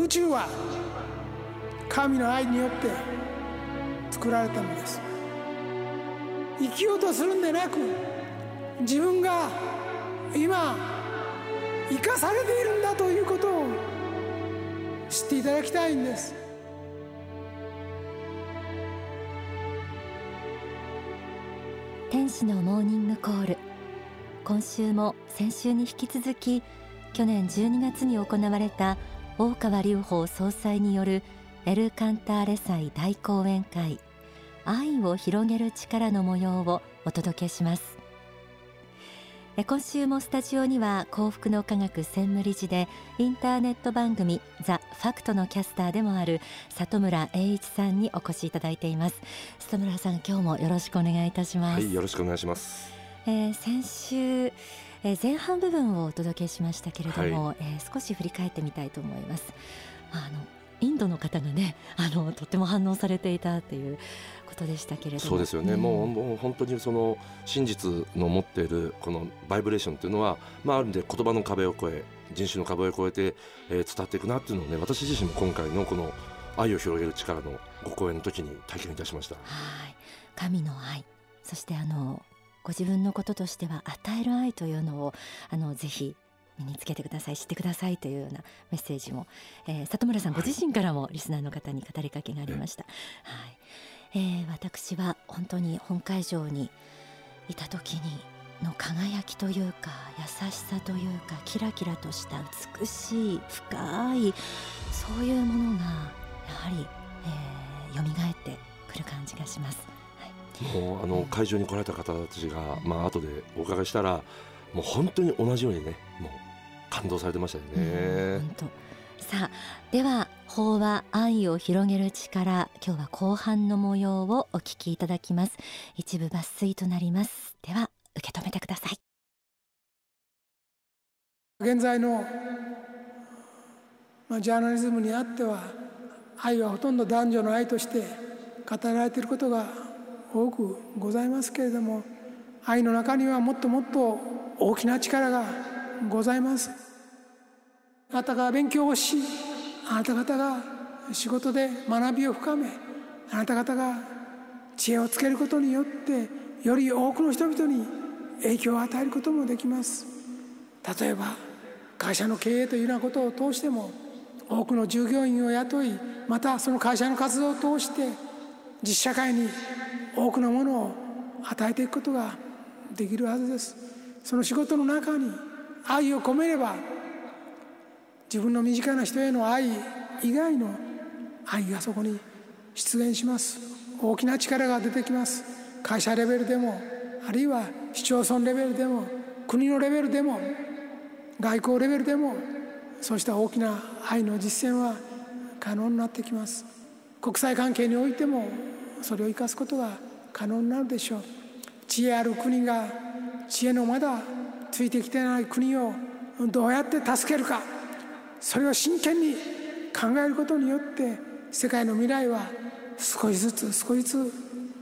宇宙は神の愛によって作られたのです。生きようとするんでなく自分が今生かされているんだということを知っていただきたいんです。天使のモーニングコール。今週も先週に引き続き去年12月に行われた大川隆法総裁によるエル・カンターレ祭大講演会愛を広げる力の模様をお届けします。今週もスタジオには幸福の科学専務理事でインターネット番組ザ・ファクトのキャスターでもある里村栄一さんにお越しいただいています。里村さん今日もよろしくお願いいたします。はいよろしくお願いします、えー、先週、えー、前半部分をお届けしましたけれども、はい、えー、少し振り返ってみたいと思います。あのインドの方がね あのとっても反応されていたということでしたけれども。そうですよね、うん、もうもう本当にその真実の持っているこのバイブレーションというのは、まあ、ある意味で言葉の壁を越え人種の壁を越えて、えー、伝わっていくなっていうのをね私自身も今回のこの愛を広げる力のご講演の時に体験いたしました。はい。神の愛。そしてあのご自分のこととしては与える愛というのをあのぜひ身につけてください知ってくださいというようなメッセージも、えー、里村さんご自身からもリスナーの方に語りかけがありました。はいえー、私は本当に本会場にいた時にの輝きというか優しさというかキラキラとした美しい深いそういうものがやはり、えー、蘇ってくる感じがします。はい、もうあの会場に来られた方たちが、まあ後でお伺いしたらもう本当に同じようにねもう感動されてましたよね。本当。さあでは法は愛を広げる力今日は後半の模様をお聞きいただきます。一部抜粋となります。では受け止めてください。現在の、まあ、ジャーナリズムにあっては愛はほとんど男女の愛として語られていることが多くございますけれども愛の中にはもっともっと大きな力がございます。あなたが勉強をしあなた方が仕事で学びを深めあなた方が知恵をつけることによってより多くの人々に影響を与えることもできます。例えば会社の経営というようなことを通しても多くの従業員を雇いまたその会社の活動を通して実社会に多くのものを与えていくことができるはずです。その仕事の中に愛を込めれば自分の身近な人への愛以外の愛がそこに出現します。大きな力が出てきます。会社レベルでもあるいは市町村レベルでも国のレベルでも外交レベルでもそうした大きな愛の実践は可能になってきます。国際関係においてもそれを生かすことが可能になるでしょう。知恵ある国が知恵のまだついてきてない国をどうやって助けるか。それを真剣に考えることによって世界の未来は少しずつ少しずつ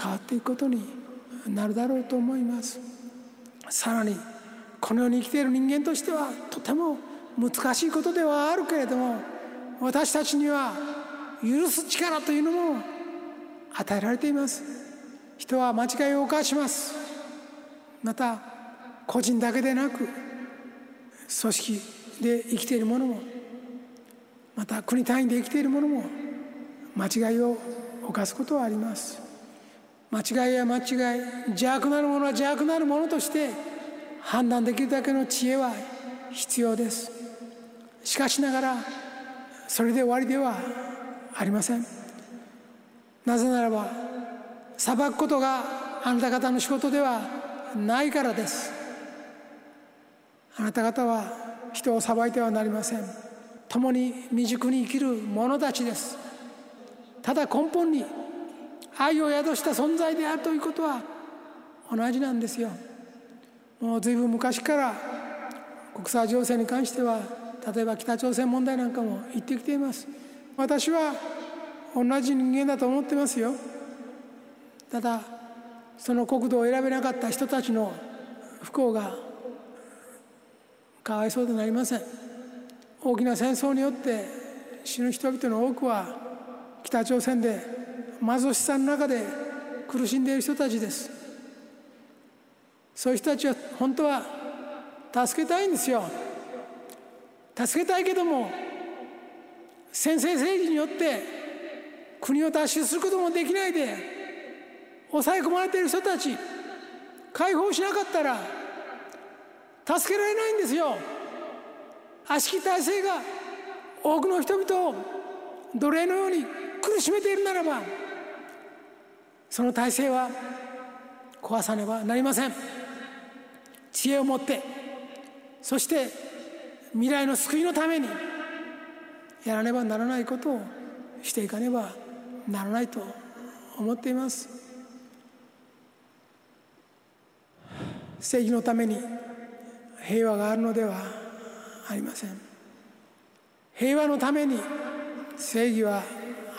変わっていくことになるだろうと思います。さらにこの世に生きている人間としてはとても難しいことではあるけれども私たちには許す力というのも与えられています。人は間違いを犯します。また個人だけでなく組織で生きている者もまた国単位で生きている者も間違いを犯すことはあります。間違いや間違い邪悪なるものは邪悪なるものとして判断できるだけの知恵は必要です。しかしながらそれで終わりではありません。なぜならば裁くことがあなた方の仕事ではないからです。あなた方は人を裁いてはなりません。共に未熟に生きる者たちです。ただ根本に愛を宿した存在であるということは同じなんですよ。もう随分昔から国際情勢に関しては例えば北朝鮮問題なんかも言ってきています。私は同じ人間だと思ってますよ。ただその国土を選べなかった人たちの不幸がかわいそうでなりません。大きな戦争によって死ぬ人々の多くは北朝鮮で貧しさの中で苦しんでいる人たちです。そういう人たちは本当は助けたいんですよ。助けたいけども先制政治によって国を脱出することもできないで抑え込まれている人たち解放しなかったら助けられないんですよ。悪しき体制が多くの人々を奴隷のように苦しめているならばその体制は壊さねばなりません。知恵を持ってそして未来の救いのためにやらねばならないことをしていかねばならないと思っています。正義のために平和があるのではありません。平和のために正義は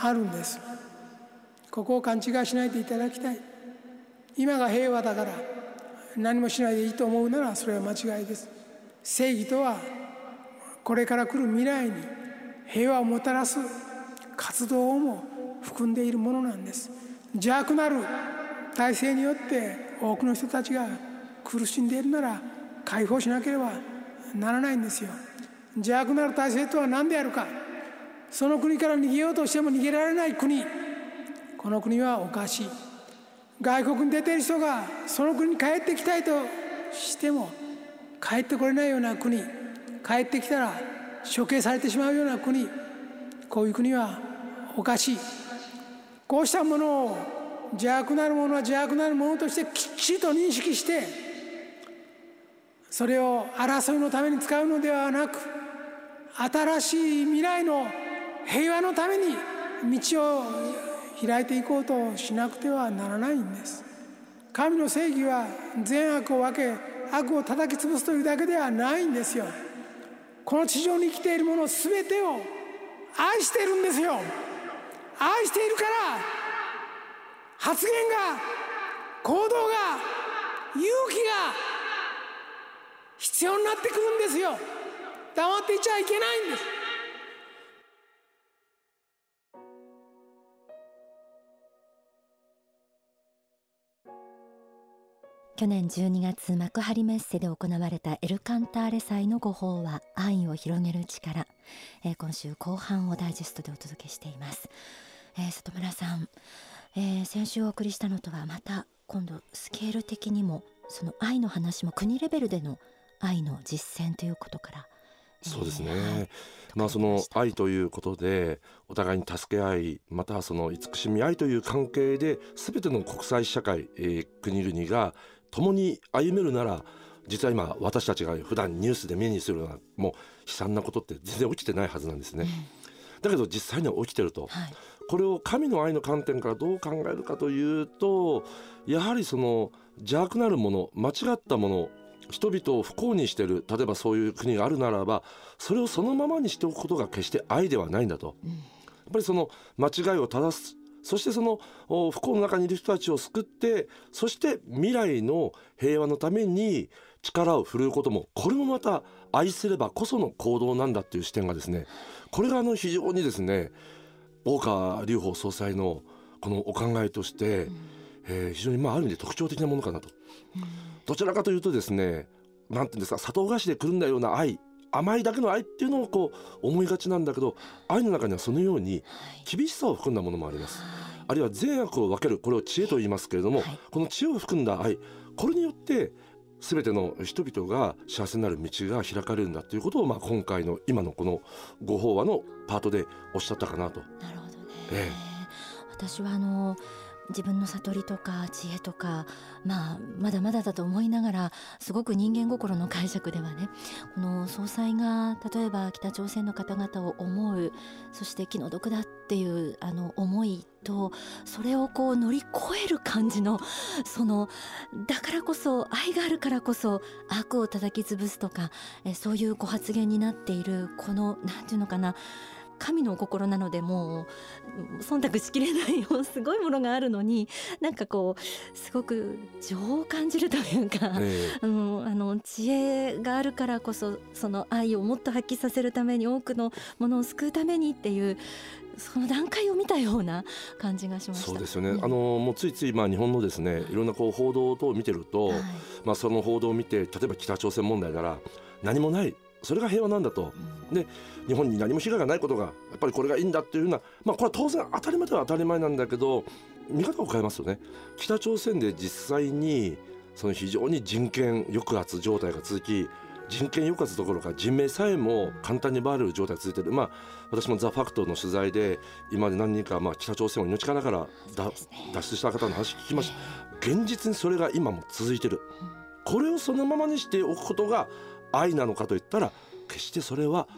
あるんです。ここを勘違いしないでいただきたい。今が平和だから何もしないでいいと思うならそれは間違いです。正義とはこれから来る未来に平和をもたらす活動をも含んでいるものなんです。邪悪なる体制によって多くの人たちが苦しんでいるなら解放しなければならないんですよ。邪悪なる体制とは何であるか。その国から逃げようとしても逃げられない国。この国はおかしい。外国に出ている人がその国に帰ってきたいとしても帰ってこれないような国。帰ってきたら処刑されてしまうような国。こういう国はおかしい。こうしたものを邪悪なるものは邪悪なるものとしてきっちりと認識してそれを争いのために使うのではなく新しい未来の平和のために道を開いていこうとしなくてはならないんです。神の正義は善悪を分け悪を叩き潰すというだけではないんですよ。この地上に生きているもの全てを愛してるんですよ。愛しているから発言が行動が勇気が必要になってくるんですよ。黙っていちゃいけないんです。去年12月幕張メッセで行われたエルカンターレ祭のご法話愛を広げる力、えー、今週後半をダイジェストでお届けしています、えー、里村さん、えー、先週お送りしたのとはまた今度スケール的にもその愛の話も国レベルでの愛の実践ということから。そうですね、はい、まあその愛ということでお互いに助け合いまたはその慈しみ合いという関係で全ての国際社会、えー、国々が共に歩めるなら実は今私たちが普段ニュースで目にするようなもう悲惨なことって全然起きてないはずなんですね。うん、だけど実際には起きてると、はい、これを神の愛の観点からどう考えるかというとやはりその邪悪なるもの間違ったもの人々を不幸にしてる例えばそういう国があるならばそれをそのままにしておくことが決して愛ではないんだと、やっぱりその間違いを正すそしてその不幸の中にいる人たちを救ってそして未来の平和のために力を振るうこともこれもまた愛すればこその行動なんだっていう視点がですねこれがあの非常にですね大川隆法総裁のこのお考えとして、うん、えー、非常にまあある意味で特徴的なものかなと、うん、どちらかというとですねなんていうんですか砂糖菓子でくるんだような愛甘いだけの愛っていうのをこう思いがちなんだけど愛の中にはそのように厳しさを含んだものもあります。あるいは善悪を分けるこれを知恵と言いますけれども、この知恵を含んだ愛これによって全ての人々が幸せになる道が開かれるんだということを、まあ、今回の今のこのご法話のパートでおっしゃったかなと。なるほどね、ええ、私はあの自分の悟りとか知恵とか、まあ、まだまだだと思いながらすごく人間心の解釈ではねこの総裁が例えば北朝鮮の方々を思うそして気の毒だっていうあの思いとそれをこう乗り越える感じのそのだからこそ愛があるからこそ悪を叩き潰すとかえそういうご発言になっているこの何て言うのかな神のお心なのでもう忖度しきれないよすごいものがあるのになんかこうすごく情を感じるというか、えー、あのあの知恵があるからこそその愛をもっと発揮させるために多くのものを救うためにっていうその段階を見たような感じがしましそうですよね、うん、あのもうついついまあ日本のですねい。ろんなこう報道等を見てると、はい、まあその報道を見て例えば北朝鮮問題なら何もないそれが平和なんだと、うん、で日本に何も被害がないことがやっぱりこれがいいんだっていうような、まあ、これは当然当たり前では当たり前なんだけど見方を変えますよね。北朝鮮で実際にその非常に人権抑圧状態が続き人権抑圧どころか人命さえも簡単に奪われる状態が続いている、まあ、私も「ザ・ファクトの取材で今まで何人か、まあ、北朝鮮を命からがら脱出した方の話聞きました。現実にそれが今も続いてる。これをそのままにしておくことが愛なのかといったら決してそれは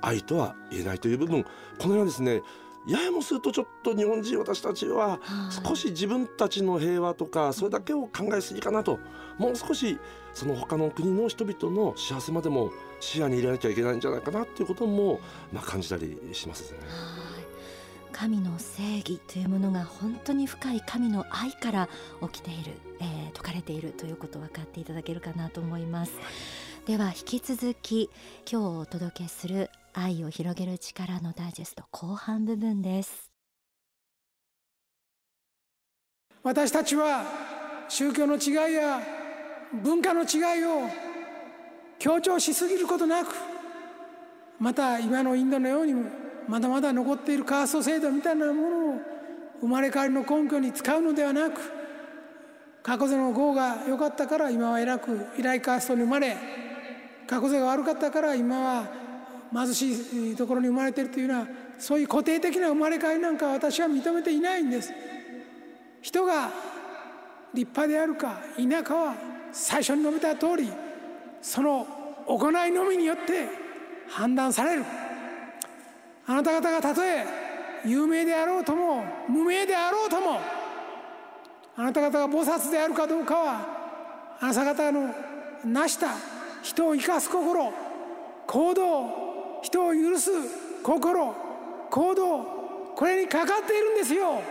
愛とは言えないという部分このようにですねややもするとちょっと日本人私たちは少し自分たちの平和とかそれだけを考えすぎかなともう少しその他の国の人々の幸せまでも視野に入れなきゃいけないんじゃないかなっていうこともまあ感じたりしますね。神の正義というものが本当に深い神の愛から起きている、えー、説かれているということを分かっていただけるかなと思います。では引き続き今日お届けする愛を広げる力のダイジェスト後半部分です。私たちは宗教の違いや文化の違いを強調しすぎることなくまた今のインドのようにまだまだ残っているカースト制度みたいなものを生まれ変わりの根拠に使うのではなく過去世の業が良かったから今は偉く偉いカーストに生まれ過去が悪かったから今は貧しいところに生まれているというのはそういう固定的な生まれ変わりなんか私は認めていないんです。人が立派であるか否かは最初に述べた通りその行いのみによって判断される。あなた方がたとえ有名であろうとも無名であろうともあなた方が菩薩であるかどうかはあなた方の成した人を生かす心行動人を許す心行動これにかかっているんですよ。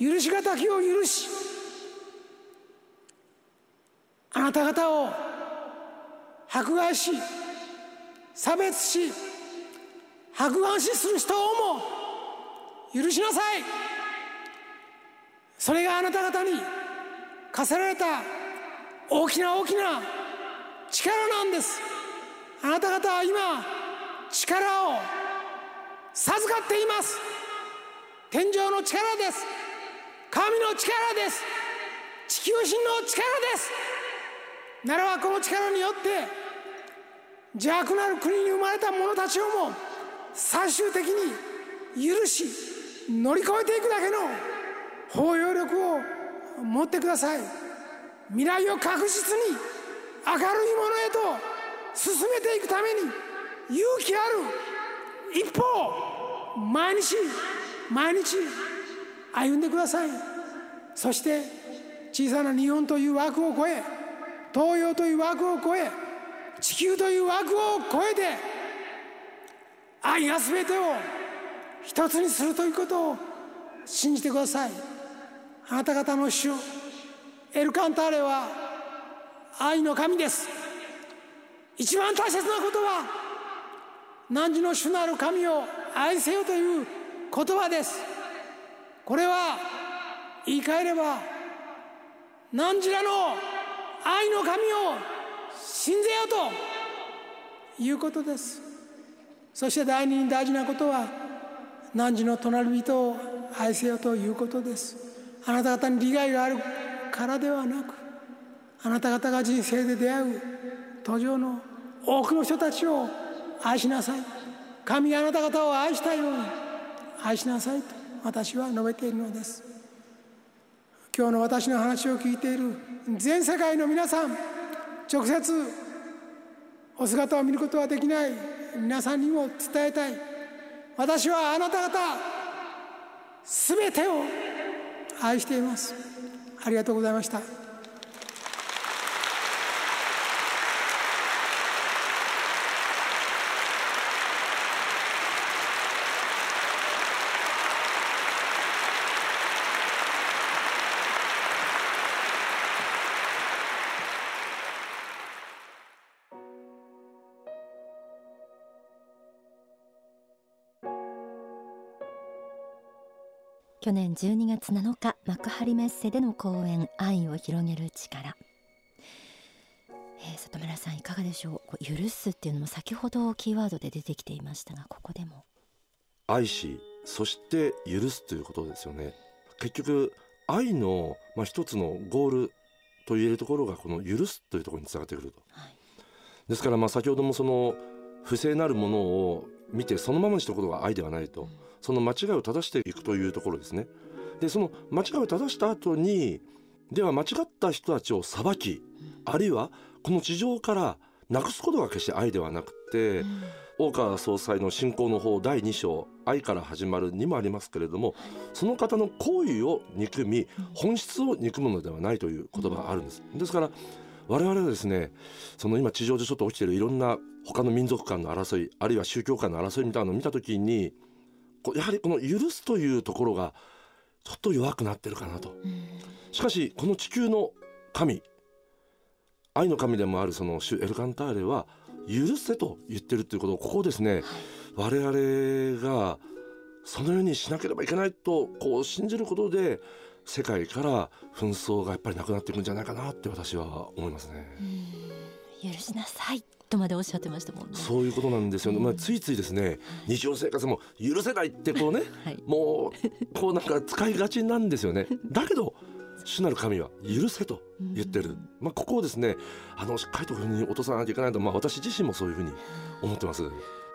許しがたきを許しあなた方を迫害し差別し迫害しする人をも許しなさい。それがあなた方に課せられた大きな大きな力なんです。あなた方は今力を授かっています。天井の力です。神の力です。地球人の力です。ならばこの力によって邪悪なる国に生まれた者たちをも最終的に許し乗り越えていくだけの包容力を持ってください。未来を確実に明るいものへと進めていくために勇気ある一歩を毎日毎日歩んでください。そして小さな日本という枠を超え東洋という枠を超え地球という枠を超えて愛が全てを一つにするということを信じてください。あなた方の主エルカンターレは愛の神です。一番大切なことは汝の主なる神を愛せよという言葉です。これは言い換えれば汝らの愛の神を信ぜよということです。そして第二に大事なことは汝の隣人を愛せよということです。あなた方に利害があるからではなくあなた方が人生で出会う途上の多くの人たちを愛しなさい。神があなた方を愛したように愛しなさいと私は述べているのです。今日の私の話を聞いている全世界の皆さん直接お姿を見ることはできない皆さんにも伝えたい。私はあなた方全てを愛しています。ありがとうございました。去年12月7日幕張メッセでの講演愛を広げる力。えー、里村さんいかがでしょう？許すっていうのも先ほどキーワードで出てきていましたがここでも。愛しそして許すということですよね。結局愛の、まあ、一つのゴールと言えるところがこの許すというところにつながってくると、はい、ですからまあ先ほどもその不正なるものを見てそのままにしたことが愛ではないと、うん、その間違いを正していくというところですね。でその間違いを正した後にでは間違った人たちを裁き、うん、あるいはこの地上からなくすことが決して愛ではなくて、うん、大川総裁の信仰の法第2章「愛から始まる」にもありますけれどもその方の行為を憎み本質を憎むのではないという言葉があるんです。ですから我々はですねその今地上でちょっと起きてるいろんな他の民族間の争いあるいは宗教間の争いみたいなのを見た時にやはりこの許すというところがちょっと弱くなってるかなと。しかしこの地球の神愛の神でもあるその主エルカンターレは許せと言ってるということをここをですね、我々がそのようにしなければいけないとこう信じることで世界から紛争がやっぱりなくなっていくんじゃないかなって私は思いますね。許しなさいとまでおっしゃってましたもんね。そういうことなんですよね。まあついついですね、日常生活も許せないってこうね、はい、もうこうなんか使いがちなんですよね。だけど主なる神は許せと言ってる、まあ、ここをですねあのしっかりとに落とさなきゃいけないと、まあ、私自身もそういうふうに思ってます。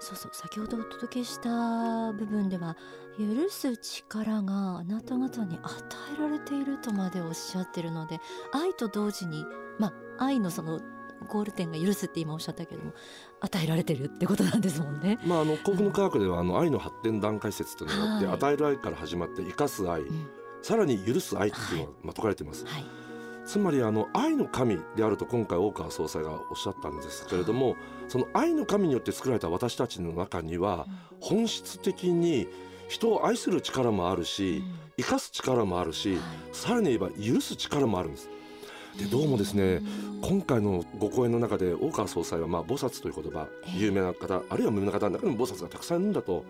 そうそう先ほどお届けした部分では許す力があなた方に与えられているとまでおっしゃってるので愛と同時にまあ愛のそのゴール点が許すって今おっしゃったけども与えられてるってことなんですもんね。まああの幸福の科学ではあの愛の発展段階説というのがあって、はい、与える愛から始まって生かす愛、うんさらに許す愛っていうのがまとかれています、はい、つまりあの愛の神であると今回大川総裁がおっしゃったんですけれどもその愛の神によって作られた私たちの中には本質的に人を愛する力もあるし生かす力もあるしさらに言えば許す力もあるんです。でどうもですね今回のご講演の中で大川総裁はまあ菩薩という言葉有名な方あるいは無名な方の中にも菩薩がたくさんいるんだと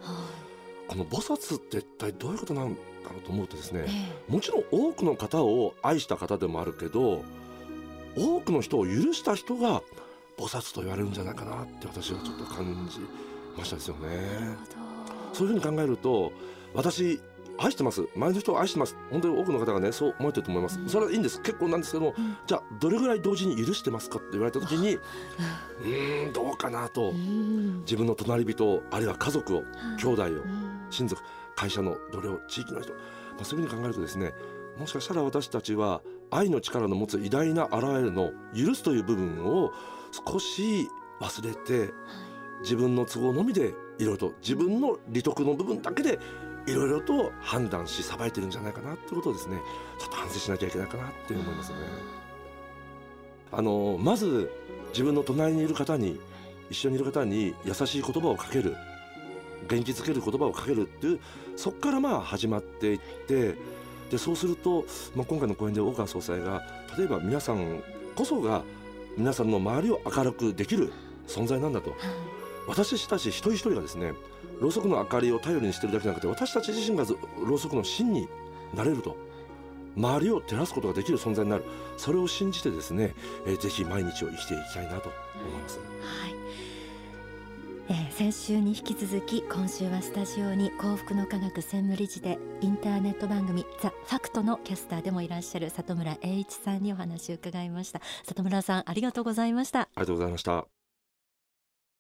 この菩薩って一体どういうことなんだろうと思うとですね、えー、もちろん多くの方を愛した方でもあるけど多くの人を許した人が菩薩と言われるんじゃないかなって私はちょっと感じましたですよね。そういうふうに考えると私愛してます。前の人を愛してます。本当に多くの方がねそう思ってると思います、うん、それはいいんです。結構なんですけども、うん、じゃあどれぐらい同時に許してますかって言われた時にうん。どうかなと。自分の隣人あるいは家族を兄弟を親族会社の同僚地域の人、まあ、そういうふうに考えるとですねもしかしたら私たちは愛の力の持つ偉大な現れの許すという部分を少し忘れて自分の都合のみでいろいろと自分の利得の部分だけでいろいろと判断しさばいてるんじゃないかなってことをですねちょっと反省しなきゃいけないかなって思いますね。あのまず自分の隣にいる方に一緒にいる方に優しい言葉をかける元気づける言葉をかけるっていうそこからまあ始まっていってでそうすると、まあ、今回の講演で大川総裁が例えば皆さんこそが皆さんの周りを明るくできる存在なんだと、私たち一人一人がですねろうそくの明かりを頼りにしてるだけじゃなくて私たち自身がろうそくの芯になれると。周りを照らすことができる存在になる。それを信じてですね、えー、ぜひ毎日を生きていきたいなと思います。はいえー、先週に引き続き今週はスタジオに幸福の科学専務理事でインターネット番組ザ・ファクトのキャスターでもいらっしゃる里村栄一さんにお話を伺いました。里村さんありがとうございました。ありがとうございました。